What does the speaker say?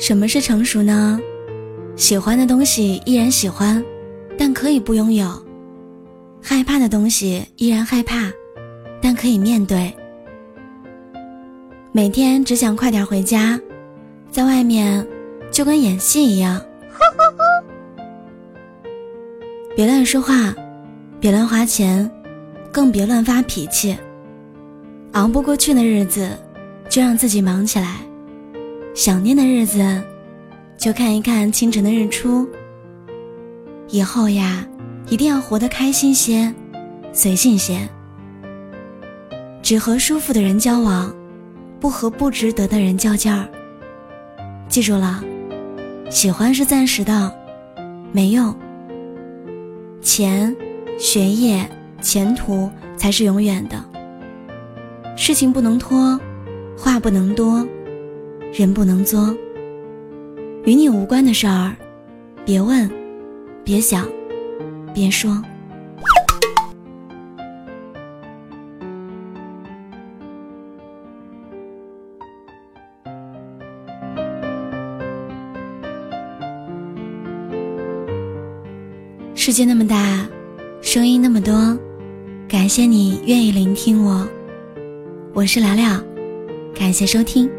什么是成熟呢？喜欢的东西依然喜欢，但可以不拥有；害怕的东西依然害怕，但可以面对。每天只想快点回家，在外面就跟演戏一样。别乱说话，别乱花钱，更别乱发脾气。熬不过去的日子，就让自己忙起来；想念的日子，就看一看清晨的日出。以后呀，一定要活得开心些，随性些，只和舒服的人交往，不和不值得的人较劲儿。记住了，喜欢是暂时的，没用；钱、学业、前途才是永远的。事情不能拖，话不能多，人不能作。与你无关的事儿，别问，别想，别说。世界那么大，声音那么多，感谢你愿意聆听我。我是聊聊，感谢收听。